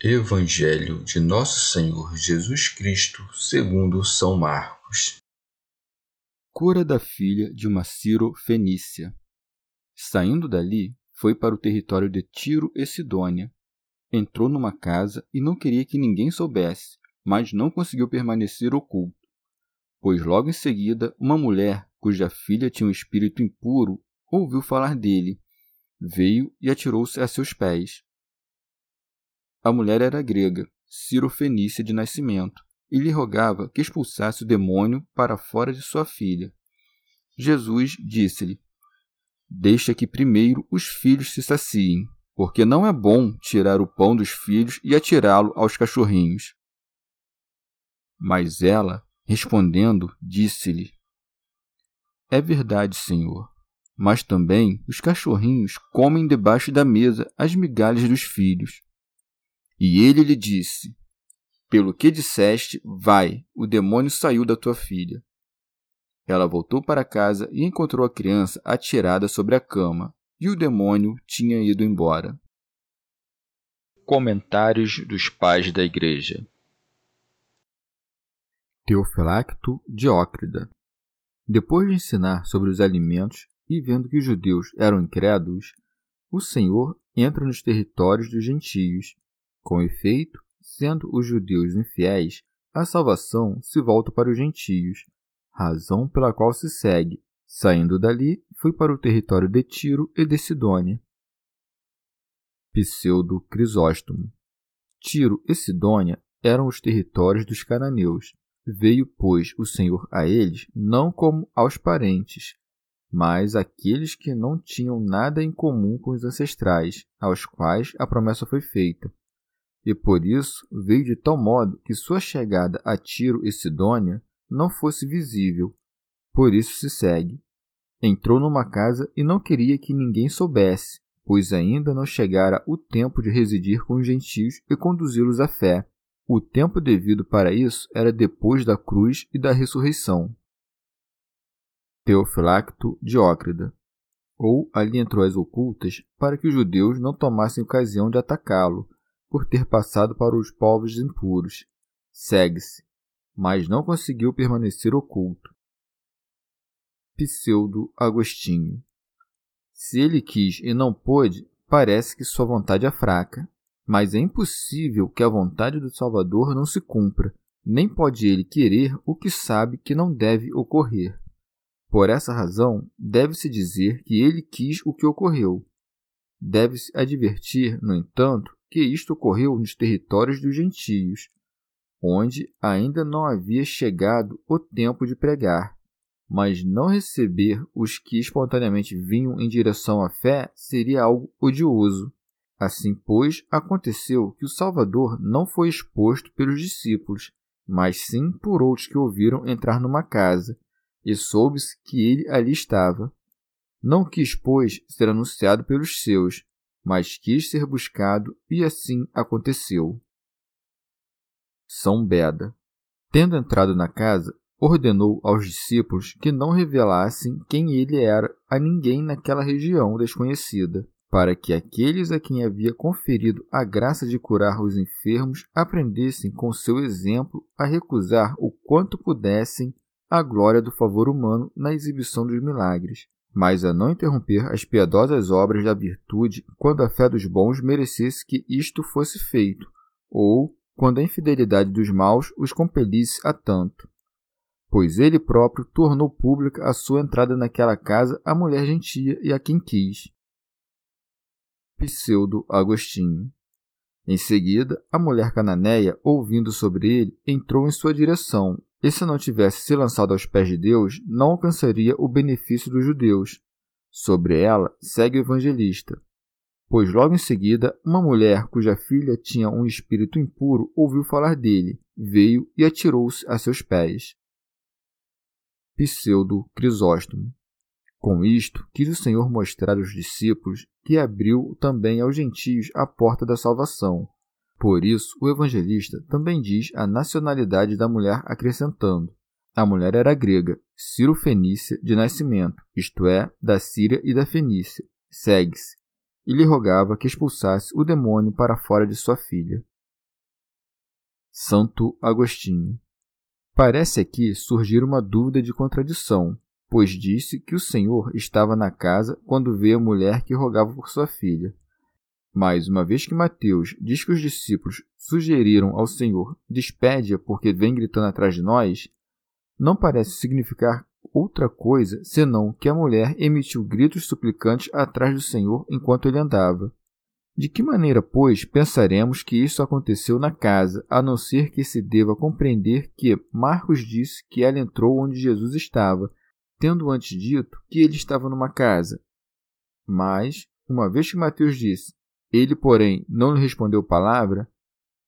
Evangelho de Nosso Senhor Jesus Cristo, segundo São Marcos. Cura da filha de uma Ciro-Fenícia. Saindo dali, foi para o território de Tiro e Sidônia. Entrou numa casa e não queria que ninguém soubesse, mas não conseguiu permanecer oculto. Pois logo em seguida, uma mulher, cuja filha tinha um espírito impuro, ouviu falar dele. Veio e atirou-se a seus pés a mulher era grega, Ciro-fenícia de nascimento, e lhe rogava que expulsasse o demônio para fora de sua filha. Jesus disse-lhe: Deixa que primeiro os filhos se saciem, porque não é bom tirar o pão dos filhos e atirá-lo aos cachorrinhos. Mas ela, respondendo, disse-lhe: É verdade, Senhor, mas também os cachorrinhos comem debaixo da mesa as migalhas dos filhos. E ele lhe disse: Pelo que disseste, vai, o demônio saiu da tua filha. Ela voltou para casa e encontrou a criança atirada sobre a cama, e o demônio tinha ido embora. Comentários dos Pais da Igreja Teofilacto Diócrida Depois de ensinar sobre os alimentos e vendo que os judeus eram incrédulos, o Senhor entra nos territórios dos gentios com efeito, sendo os judeus infiéis, a salvação se volta para os gentios, razão pela qual se segue. Saindo dali, foi para o território de Tiro e de Sidônia. Pseudo Crisóstomo Tiro e Sidônia eram os territórios dos cananeus. Veio, pois, o Senhor a eles não como aos parentes, mas aqueles que não tinham nada em comum com os ancestrais, aos quais a promessa foi feita e por isso veio de tal modo que sua chegada a Tiro e Sidônia não fosse visível. Por isso se segue. Entrou numa casa e não queria que ninguém soubesse, pois ainda não chegara o tempo de residir com os gentios e conduzi-los à fé. O tempo devido para isso era depois da cruz e da ressurreição. Teofilacto Diócrida ou ali entrou as ocultas para que os judeus não tomassem ocasião de atacá-lo, por ter passado para os povos impuros. Segue-se, mas não conseguiu permanecer oculto. Pseudo Agostinho. Se ele quis e não pôde, parece que sua vontade é fraca. Mas é impossível que a vontade do Salvador não se cumpra, nem pode ele querer o que sabe que não deve ocorrer. Por essa razão, deve-se dizer que ele quis o que ocorreu. Deve-se advertir, no entanto, que isto ocorreu nos territórios dos gentios, onde ainda não havia chegado o tempo de pregar. Mas não receber os que espontaneamente vinham em direção à fé seria algo odioso. Assim, pois, aconteceu que o Salvador não foi exposto pelos discípulos, mas sim por outros que ouviram entrar numa casa, e soube-se que ele ali estava. Não quis, pois, ser anunciado pelos seus, mas quis ser buscado, e assim aconteceu. São Beda, tendo entrado na casa, ordenou aos discípulos que não revelassem quem ele era a ninguém naquela região desconhecida, para que aqueles a quem havia conferido a graça de curar os enfermos aprendessem com seu exemplo a recusar o quanto pudessem a glória do favor humano na exibição dos milagres, mas a não interromper as piedosas obras da virtude quando a fé dos bons merecesse que isto fosse feito, ou quando a infidelidade dos maus os compelisse a tanto. Pois ele próprio tornou pública a sua entrada naquela casa à mulher gentia e a quem quis. Pseudo Agostinho. Em seguida, a mulher cananeia, ouvindo sobre ele, entrou em sua direção, e se não tivesse se lançado aos pés de Deus, não alcançaria o benefício dos judeus. Sobre ela, segue o evangelista. Pois logo em seguida, uma mulher cuja filha tinha um espírito impuro ouviu falar dele, veio e atirou-se a seus pés. Pseudo Crisóstomo. Com isto, quis o Senhor mostrar aos discípulos que abriu também aos gentios a porta da salvação. Por isso, o evangelista também diz a nacionalidade da mulher, acrescentando: a mulher era grega, Ciro-Fenícia de nascimento, isto é, da Síria e da Fenícia. Segue-se e lhe rogava que expulsasse o demônio para fora de sua filha. Santo Agostinho. Parece aqui surgir uma dúvida de contradição, pois disse que o Senhor estava na casa quando veio a mulher que rogava por sua filha. Mas, uma vez que Mateus diz que os discípulos sugeriram ao Senhor despede-a porque vem gritando atrás de nós, não parece significar outra coisa senão que a mulher emitiu gritos suplicantes atrás do Senhor enquanto ele andava. De que maneira, pois, pensaremos que isso aconteceu na casa, a não ser que se deva compreender que Marcos disse que ela entrou onde Jesus estava, tendo antes dito que ele estava numa casa? Mas, uma vez que Mateus disse, ele, porém, não lhe respondeu palavra,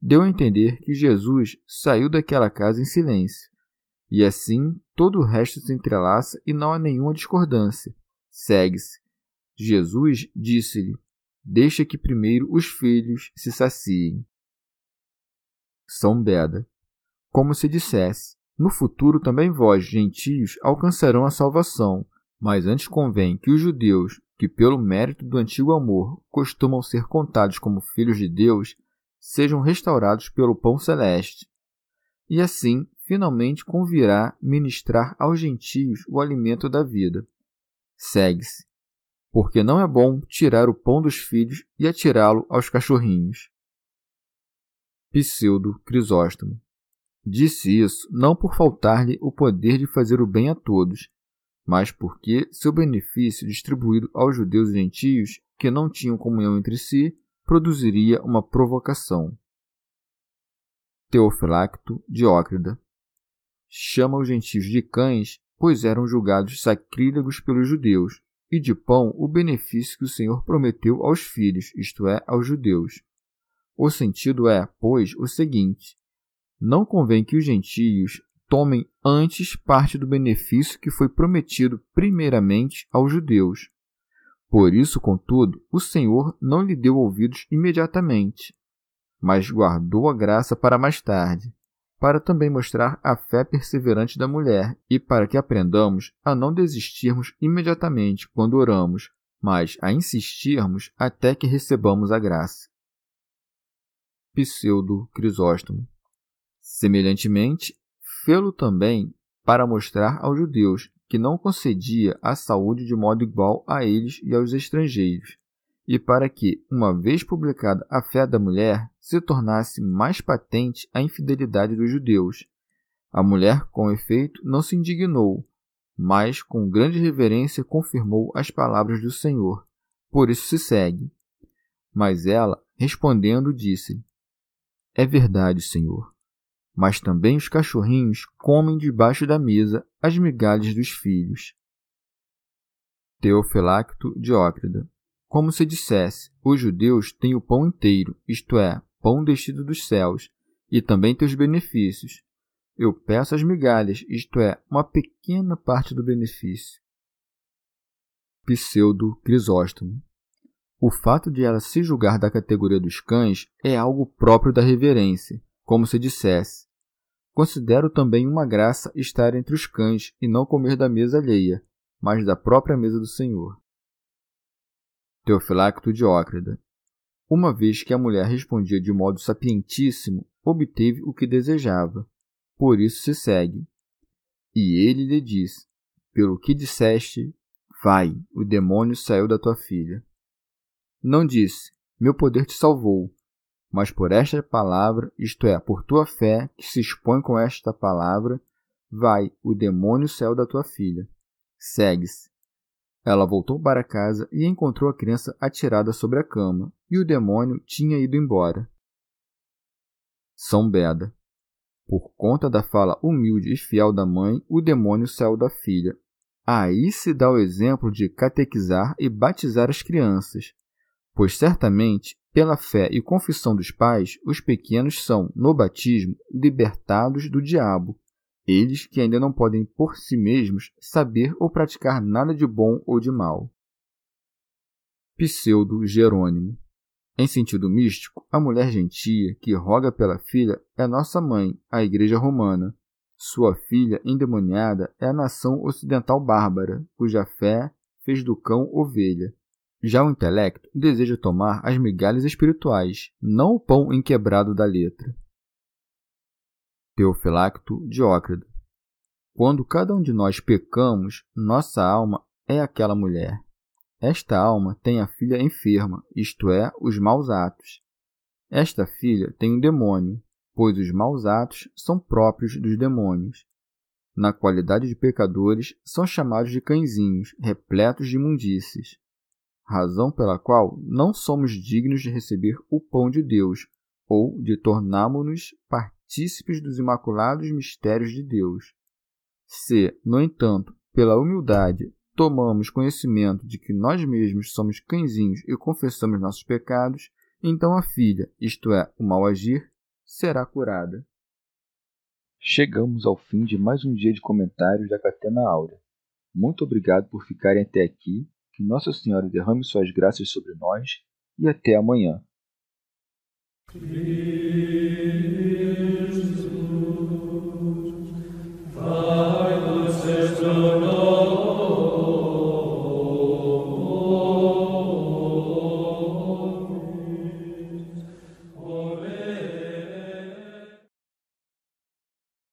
deu a entender que Jesus saiu daquela casa em silêncio. E assim todo o resto se entrelaça e não há nenhuma discordância. Segue-se. Jesus disse-lhe: Deixa que primeiro os filhos se saciem. São Beda. Como se dissesse: No futuro também vós, gentios, alcançarão a salvação, mas antes convém que os judeus, que pelo mérito do antigo amor costumam ser contados como filhos de Deus, sejam restaurados pelo pão celeste. E assim finalmente convirá ministrar aos gentios o alimento da vida. Segue-se, porque não é bom tirar o pão dos filhos e atirá-lo aos cachorrinhos. Pseudo Crisóstomo disse isso não por faltar-lhe o poder de fazer o bem a todos, mas porque seu benefício distribuído aos judeus e gentios que não tinham comunhão entre si produziria uma provocação. Teofilacto Diócrida chama os gentios de cães, pois eram julgados sacrílegos pelos judeus, e de pão o benefício que o Senhor prometeu aos filhos, isto é, aos judeus. O sentido é, pois, o seguinte: não convém que os gentios tomem antes parte do benefício que foi prometido primeiramente aos judeus. Por isso, contudo, o Senhor não lhe deu ouvidos imediatamente, mas guardou a graça para mais tarde, para também mostrar a fé perseverante da mulher e para que aprendamos a não desistirmos imediatamente quando oramos, mas a insistirmos até que recebamos a graça. Pseudo Crisóstomo. Semelhantemente, fê-lo também para mostrar aos judeus que não concedia a saúde de modo igual a eles e aos estrangeiros, e para que, uma vez publicada a fé da mulher, se tornasse mais patente a infidelidade dos judeus. A mulher, com efeito, não se indignou, mas com grande reverência confirmou as palavras do Senhor. Por isso se segue. Mas ela, respondendo, disse: É verdade, Senhor. Mas também os cachorrinhos comem debaixo da mesa as migalhas dos filhos. Teofilacto Diócrida como se dissesse: os judeus têm o pão inteiro, isto é, pão descido dos céus, e também teus benefícios. Eu peço as migalhas, isto é, uma pequena parte do benefício. Pseudo Crisóstomo. O fato de ela se julgar da categoria dos cães é algo próprio da reverência, como se dissesse: Considero também uma graça estar entre os cães e não comer da mesa alheia, mas da própria mesa do Senhor. Teofilacto Diócrida. Uma vez que a mulher respondia de modo sapientíssimo, obteve o que desejava. Por isso se segue. E ele lhe disse: Pelo que disseste, vai, o demônio saiu da tua filha. Não disse: Meu poder te salvou, mas por esta palavra, isto é, por tua fé, que se expõe com esta palavra, vai, o demônio céu da tua filha. Segue-se. Ela voltou para casa e encontrou a criança atirada sobre a cama, e o demônio tinha ido embora. São Beda. Por conta da fala humilde e fiel da mãe, o demônio saiu da filha. Aí se dá o exemplo de catequizar e batizar as crianças, pois certamente, pela fé e confissão dos pais, os pequenos são, no batismo, libertados do diabo, eles que ainda não podem por si mesmos saber ou praticar nada de bom ou de mal. Pseudo Jerônimo em sentido místico, a mulher gentia que roga pela filha é nossa mãe, a Igreja Romana. Sua filha endemoniada é a nação ocidental bárbara, cuja fé fez do cão ovelha. Já o intelecto deseja tomar as migalhas espirituais, não o pão enquebrado da letra. Teofilacto Diócrido Quando cada um de nós pecamos, nossa alma é aquela mulher. Esta alma tem a filha enferma, isto é, os maus atos. Esta filha tem um demônio, pois os maus atos são próprios dos demônios. Na qualidade de pecadores, são chamados de cãezinhos, repletos de imundícies. Razão pela qual não somos dignos de receber o pão de Deus, ou de tornarmos-nos partícipes dos imaculados mistérios de Deus. Se, no entanto, pela humildade tomamos conhecimento de que nós mesmos somos cãezinhos e confessamos nossos pecados, então a filha, isto é, o mal agir, será curada. Chegamos ao fim de mais um dia de comentários da Catena Áurea. Muito obrigado por ficarem até aqui, que Nossa Senhora derrame suas graças sobre nós e até amanhã.